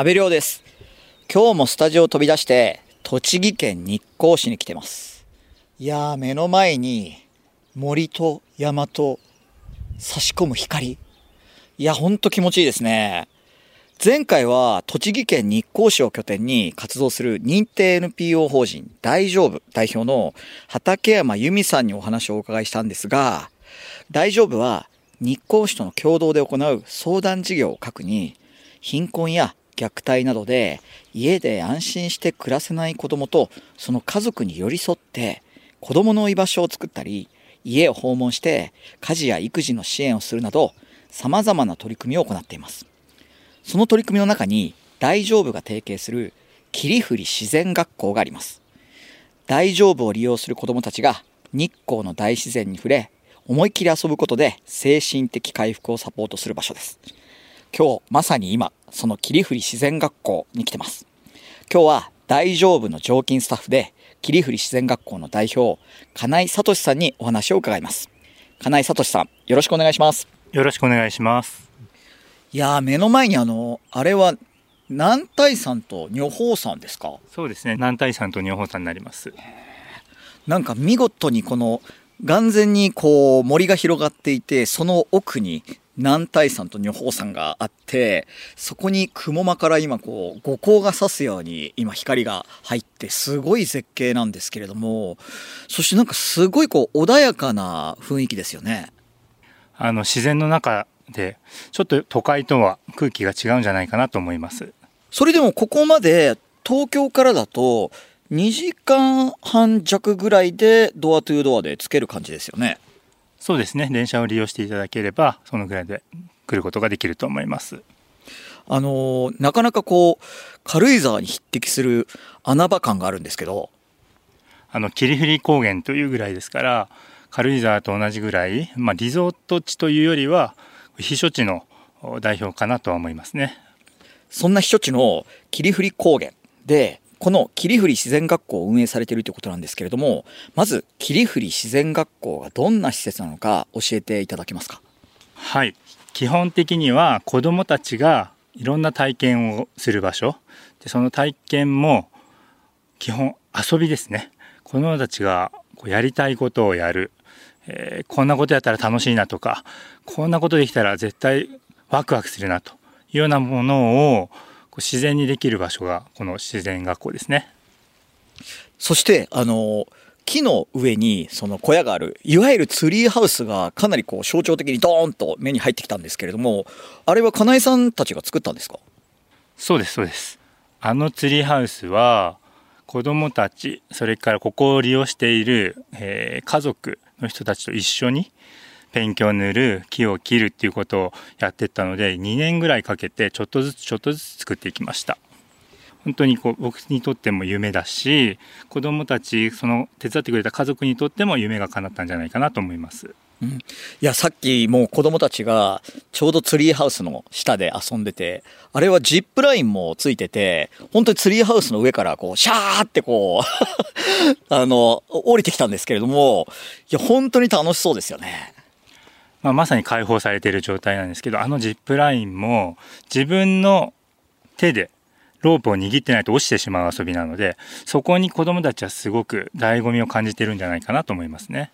安倍亮です。今日もスタジオを飛び出して、栃木県日光市に来てます。いやー、目の前に森と山と差し込む光。いや、ほんと気持ちいいですね。前回は栃木県日光市を拠点に活動する認定 NPO 法人大丈夫代表の畠山由美さんにお話をお伺いしたんですが、大丈夫は日光市との共同で行う相談事業を核に貧困や虐待などで家で安心して暮らせない子供とその家族に寄り添って子供の居場所を作ったり家を訪問して家事や育児の支援をするなど様々な取り組みを行っています。その取り組みの中に大丈夫が提携する霧降り自然学校があります。大丈夫を利用する子どもたちが日光の大自然に触れ思いっきり遊ぶことで精神的回復をサポートする場所です。今日まさに今その霧降り自然学校に来てます。今日は大丈夫の常勤スタッフで霧降り自然学校の代表金井聡さんにお話を伺います。金井聡さんよろしくお願いします。よろしくお願いします。いやー目の前にあのあれは南大山と女峰山ですか？そうですね。南大山と女峰山になります。なんか見事にこの眼前にこう森が広がっていてその奥に南大山と女峰山があってそこに雲間から今こう五光が差すように今光が入ってすごい絶景なんですけれどもそしてなんかすごいこう穏やかな雰囲気ですよねあの自然の中でちょっと都会とは空気が違うんじゃないかなと思います。それでもここまで東京からだと2時間半弱ぐらいでドアトゥードアでつける感じですよねそうですね。電車を利用していただければそのぐらいで来ることができると思います。あのーなかなかこう軽井沢に匹敵する穴場感があるんですけどあの霧降り高原というぐらいですから軽井沢と同じぐらい、まあ、リゾート地というよりは避暑地の代表かなとは思いますね。そんな避暑地の霧降り高原でこの霧降り自然学校を運営されているということなんですけれどもまず霧降り自然学校がどんな施設なのか教えていただけますか？はい。基本的には子どもたちがいろんな体験をする場所。でその体験も基本遊びですね。子どもたちがこうやりたいことをやる、えーこんなことやったら楽しいなとかこんなことできたら絶対ワクワクするなというようなものを自然にできる場所がこの自然学校ですね。そしてあの木の上にその小屋があるいわゆるツリーハウスがかなりこう象徴的にドーンと目に入ってきたんですけれどもあれは金井さんたちが作ったんですか？そうですそうですあのツリーハウスは子どもたちそれからここを利用している、えー家族の人たちと一緒にペンキを塗る木を切るっていうことをやってったので2年ぐらいかけてちょっとずつちょっとずつ作っていきました。本当にこう僕にとっても夢だし子どもたちその手伝ってくれた家族にとっても夢が叶ったんじゃないかなと思います。いやさっきもう子供たちがちょうどツリーハウスの下で遊んでてあれはジップラインもついてて本当にツリーハウスの上からこうシャーってこう あの降りてきたんですけれどもいや本当に楽しそうですよね。まあ、まさに解放されている状態なんですけどあのジップラインも自分の手でロープを握ってないと落ちてしまう遊びなのでそこに子どもたちはすごく醍醐味を感じてるんじゃないかなと思いますね。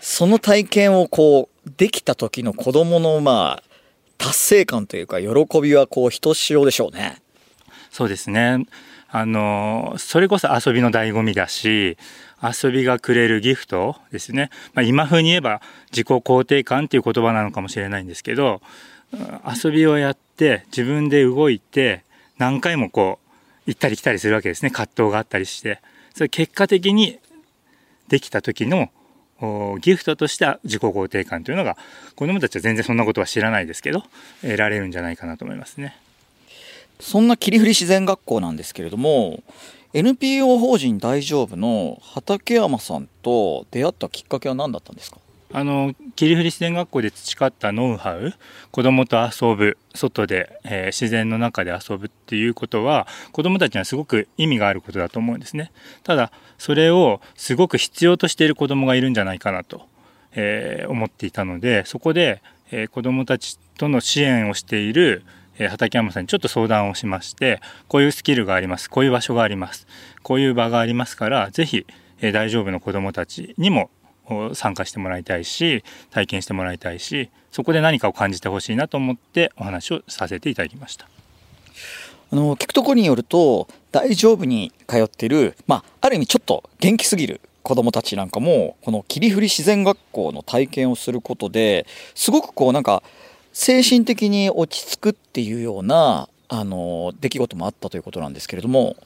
その体験をこうできた時の子供のまあ達成感というか喜びはこうひとしおでしょうねそうですね。あのそれこそ遊びの醍醐味だし遊びがくれるギフトですね、まあ、今風に言えば自己肯定感っていう言葉なのかもしれないんですけど遊びをやって自分で動いて何回もこう行ったり来たりするわけですね。葛藤があったりして。それ結果的にできた時のギフトとして自己肯定感というのが子どもたちは全然そんなことは知らないですけど得られるんじゃないかなと思いますね。そんな霧降り自然学校なんですけれども NPO 法人大丈夫の畠山さんと出会ったきっかけは何だったんですか？あの霧降り自然学校で培ったノウハウ子どもと遊ぶ外で、えー自然の中で遊ぶっていうことは子どもたちにはすごく意味があることだと思うんですね。ただそれをすごく必要としている子どもがいるんじゃないかなと、えー思っていたのでそこで、えー子どもたちとの支援をしている、畠山さんにちょっと相談をしましてこういうスキルがありますこういう場所がありますこういう場がありますから是非、え、大丈夫の子どもたちにも参加してもらいたいし体験してもらいたいしそこで何かを感じてほしいなと思ってお話をさせていただきました。あの聞くところによると大丈夫に通っている、まあ、ある意味ちょっと元気すぎる子どもたちなんかもこの霧降り自然学校の体験をすることですごくこうなんか精神的に落ち着くっていうようなあの出来事もあったということなんですけれども。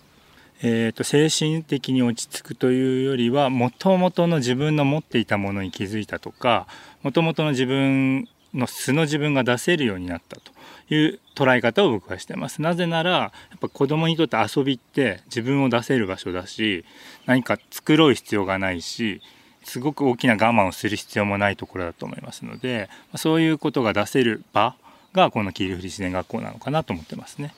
えーと、精神的に落ち着くというよりはもともとの自分の持っていたものに気づいたとかもともとの自分の素の自分が出せるようになったという捉え方を僕はしてますなぜならやっぱ子供にとって遊びって自分を出せる場所だし何か作ろう必要がないしすごく大きな我慢をする必要もないところだと思いますのでそういうことが出せる場がこの霧降り自然学校なのかなと思ってますね。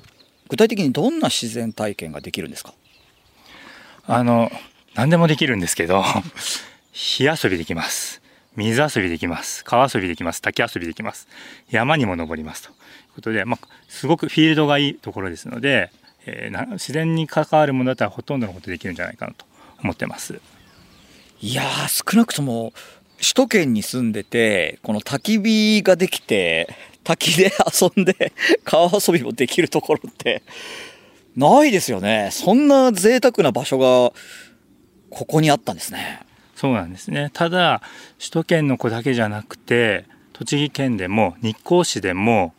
具体的にどんな自然体験ができるんですか？あの何でもできるんですけど 火遊びできます。水遊びできます。川遊びできます。滝遊びできます。山にも登りますと。いうことで、まあ、すごくフィールドがいいところですので、えー、自然に関わるものだったらほとんどのことできるんじゃないかなと思ってますいや少なくとも首都圏に住んでてこの焚き火ができて滝で遊んで 川遊びもできるところってないですよね。そんな贅沢な場所がここにあったんですね。そうなんですね。ただ首都圏の子だけじゃなくて栃木県でも日光市でも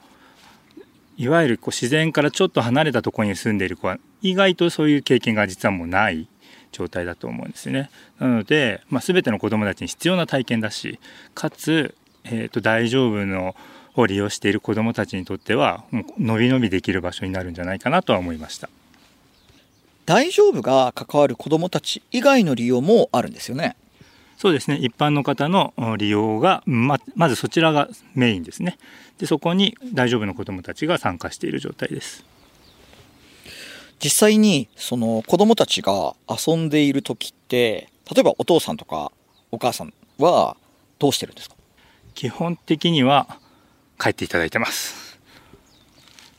いわゆるこう自然からちょっと離れたところに住んでいる子は意外とそういう経験が実はもうない。状態だと思うんですよね。なので、まあ、全ての子どもたちに必要な体験だしかつ、えー、と大丈夫のを利用している子どもたちにとってはもう伸び伸びできる場所になるんじゃないかなとは思いました。大丈夫が関わる子どもたち以外の利用もあるんですよね。そうですね一般の方の利用がままずそちらがメインですねでそこに大丈夫の子どもたちが参加している状態です実際にその子どもたちが遊んでいる時って例えばお父さんとかお母さんはどうしてるんですか？基本的には帰っていただいてます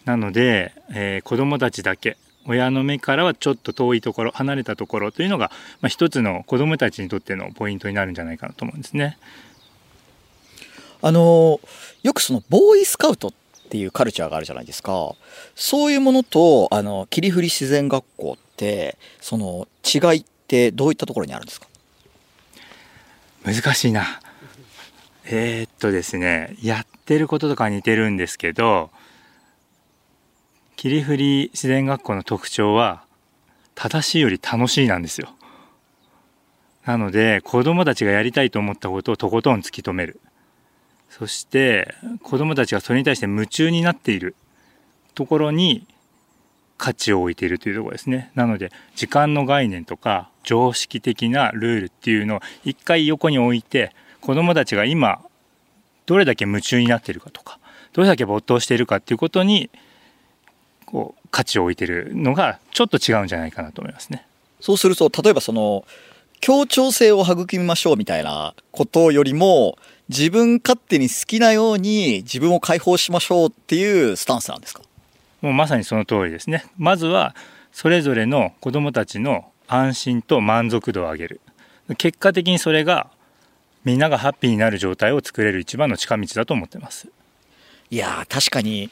なので、えー、子どもたちだけ親の目からはちょっと遠いところ離れたところというのが、まあ、一つの子どもたちにとってのポイントになるんじゃないかなと思うんですね。あのよくそのボーイスカウトっっていうカルチャーがあるじゃないですか。そういうものとあの霧降り自然学校ってその違いってどういったところにあるんですか？難しいな。えー、っとですねやってることとか似てるんですけど霧降り自然学校の特徴は正しいより楽しいなんですよ。なので子供たちがやりたいと思ったことをとことん突き止める。そして子供たちがそれに対して夢中になっているところに価値を置いているというところですねなので時間の概念とか常識的なルールっていうのを一回横に置いて子供たちが今どれだけ夢中になっているかとかどれだけ没頭しているかっていうことにこう価値を置いてるのがちょっと違うんじゃないかなと思いますね。そうすると例えばその協調性を育みましょうみたいなことよりも自分勝手に好きなように自分を解放しましょうっていうスタンスなんですか？もうまさにその通りですね。まずはそれぞれの子どもたちの安心と満足度を上げる。結果的にそれがみんながハッピーになる状態を作れる一番の近道だと思ってます。いや確かに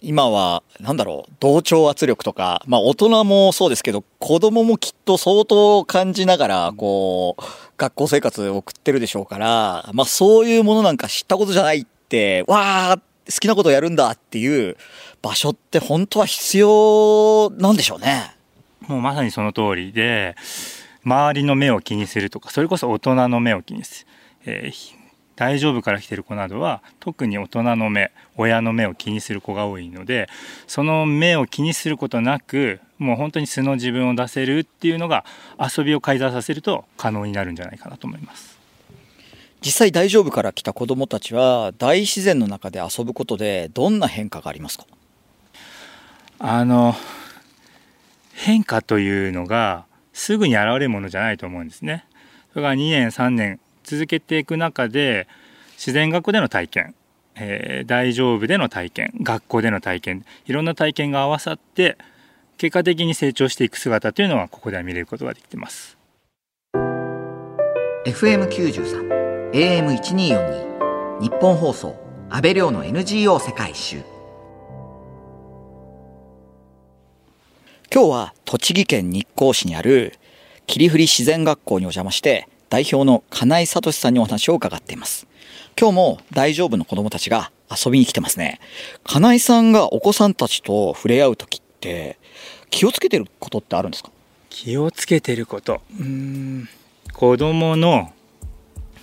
今は、なんだろう、同調圧力とか、まあ大人もそうですけど、子供もきっと相当感じながら、こう、学校生活を送ってるでしょうから、まあそういうものなんか知ったことじゃないって、わー、好きなことやるんだっていう場所って本当は必要なんでしょうね。もうまさにその通りで、周りの目を気にするとか、それこそ大人の目を気にする。えー、大丈夫から来てる子などは特に大人の目親の目を気にする子が多いのでその目を気にすることなくもう本当に素の自分を出せるっていうのが遊びを介在させると可能になるんじゃないかなと思います。実際大丈夫から来た子どもたちは大自然の中で遊ぶことでどんな変化がありますか？あの変化というのがすぐに現れるものじゃないと思うんですね。それが2年3年続けていく中で自然学校での体験えー、大丈夫での体験学校での体験いろんな体験が合わさって結果的に成長していく姿というのはここでは見れることができてます。FM93 AM1242 日本放送安倍亮の NGO 世界一周。今日は栃木県日光市にある霧降自然学校にお邪魔して代表の金井聡さんにお話を伺っています。今日も大丈夫の子供たちが遊びに来てますね。金井さんがお子さんたちと触れ合う時って気をつけてることってあるんですか？気をつけてること。うん。子供の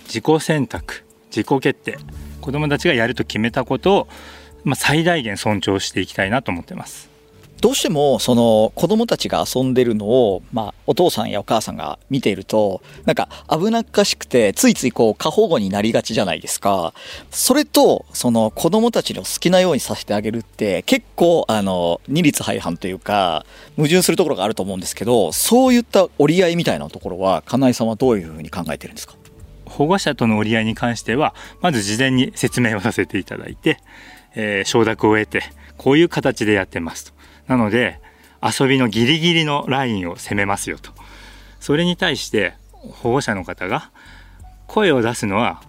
自己選択自己決定。子供たちがやると決めたことを、まあ、最大限尊重していきたいなと思ってます。どうしてもその子供たちが遊んでるのを、まあ、お父さんやお母さんが見ているとなんか危なっかしくてついついこう過保護になりがちじゃないですか。それとその子供たちの好きなようにさせてあげるって結構あの二律背反というか矛盾するところがあると思うんですけどそういった折り合いみたいなところは金井さんはどういうふうに考えてるんですか？保護者との折り合いに関してはまず事前に説明をさせていただいて、えー、承諾を得てこういう形でやってますと。なので遊びのギリギリのラインを攻めますよと。それに対して保護者の方が声を出すのは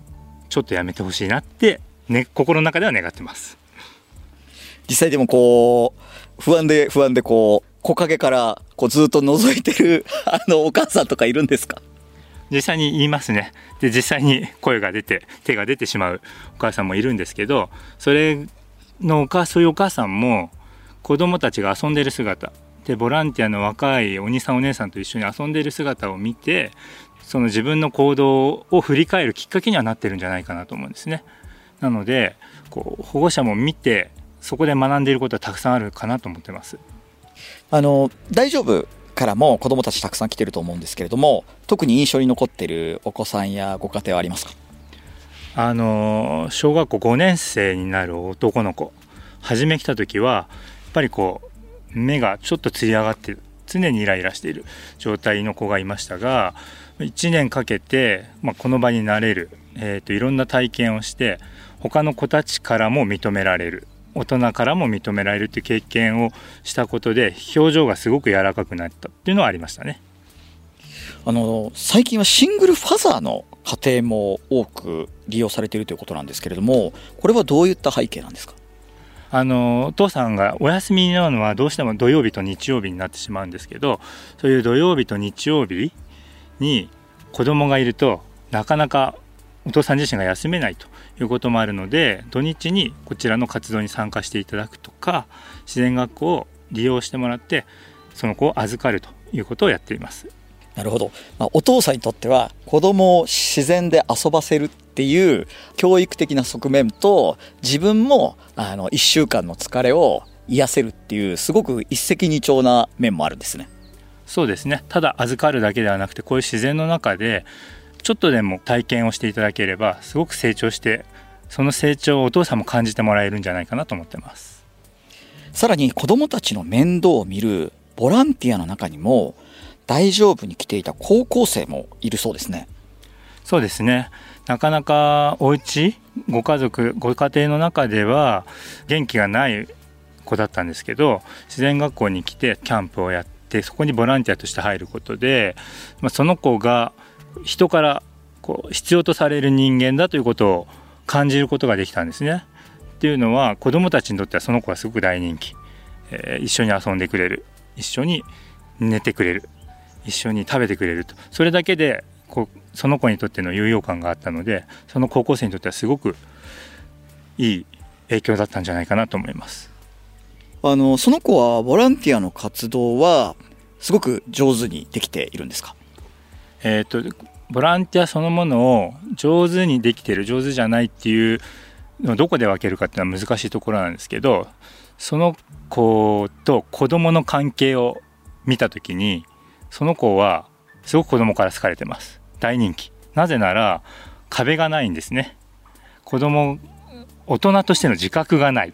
ちょっとやめてほしいなって、ね、心の中では願ってます。実際でもこう不安で不安でこう木陰からこうずっと覗いてる あのお母さんとかいるんですか？実際に言いますね。で実際に声が出て手が出てしまうお母さんもいるんですけどそれのお母そういうお母さんも子供たちが遊んでる姿でボランティアの若いお兄さんお姉さんと一緒に遊んでる姿を見てその自分の行動を振り返るきっかけにはなってるんじゃないかなと思うんですね。なのでこう保護者も見てそこで学んでいることはたくさんあるかなと思ってます。あの大丈夫からも子どもたちたくさん来てると思うんですけれども特に印象に残っているお子さんやご家庭はありますか？あの小学校5年生になる男の子初め来た時はぱりこう目がちょっとつり上がってる。常にイライラしている状態の子がいましたが1年かけて、まあ、この場になれる、えーと、いろんな体験をして他の子たちからも認められる。大人からも認められるっていう経験をしたことで表情がすごく柔らかくなった。っていうのはありましたね。あの最近はシングルファザーの家庭も多く利用されているということなんですけれどもこれはどういった背景なんですか？あのお父さんがお休みになるのはどうしても土曜日と日曜日になってしまうんですけどそういう土曜日と日曜日に子供がいるとなかなかお父さん自身が休めないということもあるので土日にこちらの活動に参加していただくとか自然学校を利用してもらってその子を預かるということをやっています。なるほど、まあ、お父さんにとっては子供を自然で遊ばせるっていう教育的な側面と自分もあの1週間の疲れを癒せるっていうすごく一石二鳥な面もあるんですね。そうですね。ただ預かるだけではなくてこういう自然の中でちょっとでも体験をしていただければすごく成長してその成長をお父さんも感じてもらえるんじゃないかなと思ってます。さらに子どもたちの面倒を見るボランティアの中にも大丈夫に来ていた高校生もいるそうですね。そうですねなかなかお家ご家族ご家庭の中では元気がない子だったんですけど自然学校に来てキャンプをやってそこにボランティアとして入ることで、まあ、その子が人からこう必要とされる人間だということを感じることができたんですね。っていうのは子どもたちにとってはその子はすごく大人気、えー、一緒に遊んでくれる一緒に寝てくれる一緒に食べてくれると。それだけでこうその子にとっての有用感があったのでその高校生にとってはすごくいい影響だったんじゃないかなと思います。あのその子はボランティアの活動はすごく上手にできているんですか？えっ、とボランティアそのものを上手にできてる上手じゃないっていうのをどこで分けるかっていうのは難しいところなんですけどその子と子供の関係を見た時にその子はすごく子供から好かれてます。大人気。なぜなら壁がないんですね。子供大人としての自覚がない。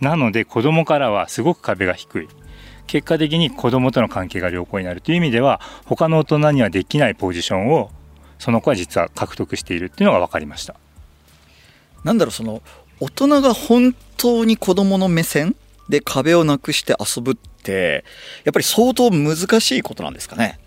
なので子供からはすごく壁が低い。結果的に子供との関係が良好になるという意味では他の大人にはできないポジションをその子は実は獲得しているっていうのが分かりました。なんだろうその大人が本当に子供の目線で壁をなくして遊ぶってやっぱり相当難しいことなんですかね。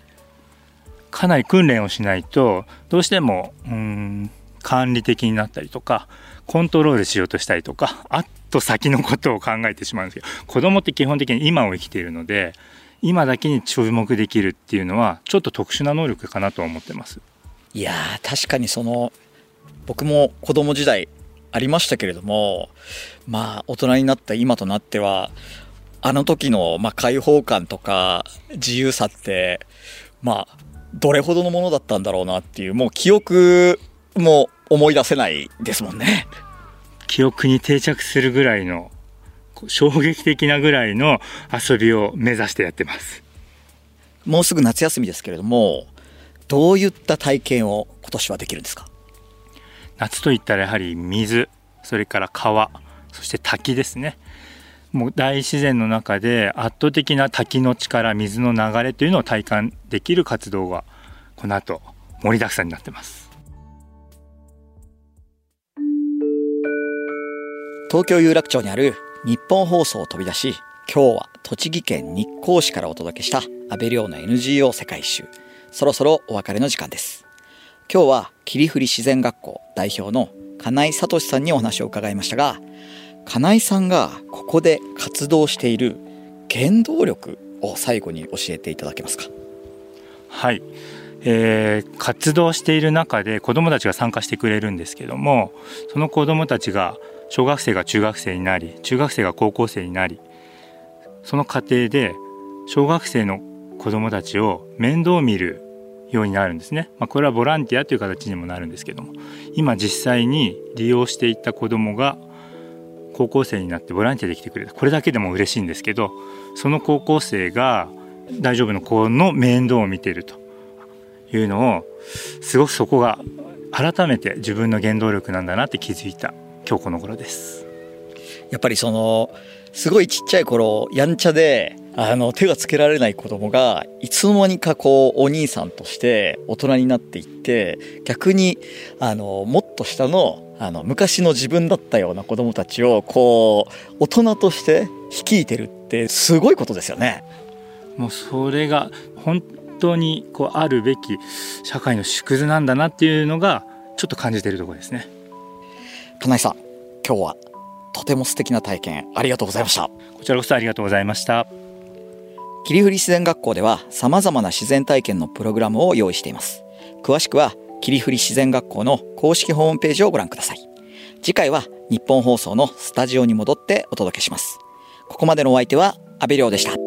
かなり訓練をしないとどうしてもうん管理的になったりとかコントロールしようとしたりとかあと先のことを考えてしまうんですけど子供って基本的に今を生きているので今だけに注目できるっていうのはちょっと特殊な能力かなと思ってます。いや確かにその僕も子供時代ありましたけれどもまあ大人になった今となってはあの時のまあ開放感とか自由さってまあどれほどのものだったんだろうなっていうもう記憶も思い出せないですもんね。記憶に定着するぐらいの衝撃的なぐらいの遊びを目指してやってます。もうすぐ夏休みですけれどもどういった体験を今年はできるんですか？夏といったらやはり水それから川そして滝ですね。もう大自然の中で圧倒的な滝の力水の流れというのを体感できる活動がこの後盛りだくさんになってます。東京有楽町にある日本放送を飛び出し今日は栃木県日光市からお届けした安倍亮の NGO 世界一周。そろそろお別れの時間です。今日は霧降り自然学校代表の金井聡さんにお話を伺いましたが金井さんがここで活動している原動力を最後に教えていただけますか？はい、えー、活動している中で子どもたちが参加してくれるんですけどもその子どもたちが小学生が中学生になり中学生が高校生になりその過程で小学生の子どもたちを面倒見るようになるんですね、まあ、これはボランティアという形にもなるんですけども。今実際に利用していた子どもが高校生になってボランティアで来てくれた。これだけでも嬉しいんですけどその高校生が大丈夫の子の面倒を見ていると。いうのをすごくそこが改めて自分の原動力なんだなって気づいた。今日この頃です。やっぱりそのすごいちっちゃい頃やんちゃであの手がつけられない子供がいつの間にかこうお兄さんとして大人になっていって逆にあのもっと下のあの昔の自分だったような子供たちをこう大人として率いてるってすごいことですよね。もうそれが本当にこうあるべき社会の縮図なんだなっていうのがちょっと感じているところですね。金井さん今日はとても素敵な体験ありがとうございましたこちらこそありがとうございました霧降り自然学校では様々な自然体験のプログラムを用意しています。詳しくは霧降り自然学校の公式ホームページをご覧ください。次回は日本放送のスタジオに戻ってお届けします。ここまでのお相手は阿部亮でした。